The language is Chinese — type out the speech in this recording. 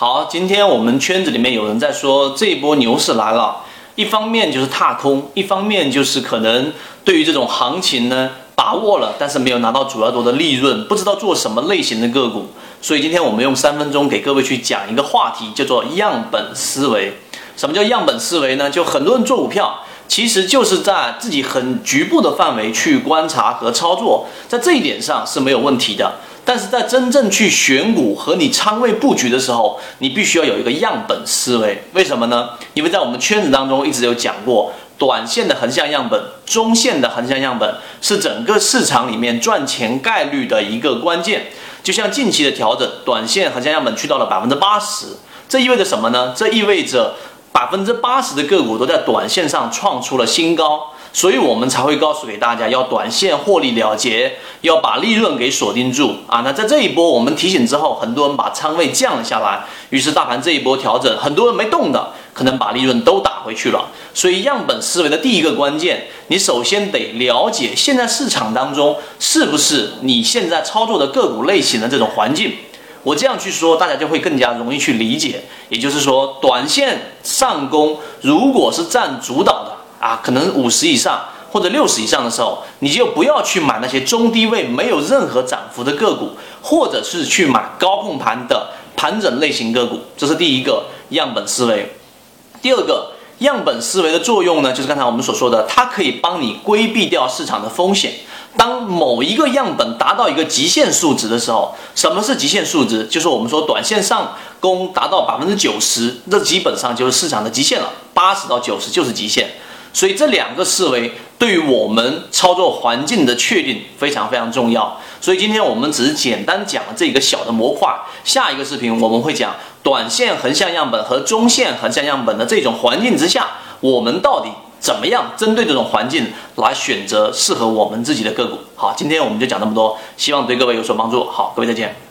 好，今天我们圈子里面有人在说这一波牛市来了，一方面就是踏空，一方面就是可能对于这种行情呢把握了，但是没有拿到主要多的利润，不知道做什么类型的个股。所以今天我们用三分钟给各位去讲一个话题，叫做样本思维。什么叫样本思维呢？就很多人做股票，其实就是在自己很局部的范围去观察和操作，在这一点上是没有问题的。但是在真正去选股和你仓位布局的时候，你必须要有一个样本思维。为什么呢？因为在我们圈子当中一直有讲过，短线的横向样本、中线的横向样本是整个市场里面赚钱概率的一个关键。就像近期的调整，短线横向样本去到了百分之八十，这意味着什么呢？这意味着百分之八十的个股都在短线上创出了新高。所以我们才会告诉给大家，要短线获利了结，要把利润给锁定住啊！那在这一波我们提醒之后，很多人把仓位降了下来，于是大盘这一波调整，很多人没动的，可能把利润都打回去了。所以样本思维的第一个关键，你首先得了解现在市场当中是不是你现在操作的个股类型的这种环境。我这样去说，大家就会更加容易去理解。也就是说，短线上攻如果是占主导。啊，可能五十以上或者六十以上的时候，你就不要去买那些中低位没有任何涨幅的个股，或者是去买高控盘的盘整类型个股。这是第一个样本思维。第二个样本思维的作用呢，就是刚才我们所说的，它可以帮你规避掉市场的风险。当某一个样本达到一个极限数值的时候，什么是极限数值？就是我们说短线上攻达到百分之九十，这基本上就是市场的极限了。八十到九十就是极限。所以这两个思维对于我们操作环境的确定非常非常重要。所以今天我们只是简单讲了这个小的模块。下一个视频我们会讲短线横向样本和中线横向样本的这种环境之下，我们到底怎么样针对这种环境来选择适合我们自己的个股。好，今天我们就讲这么多，希望对各位有所帮助。好，各位再见。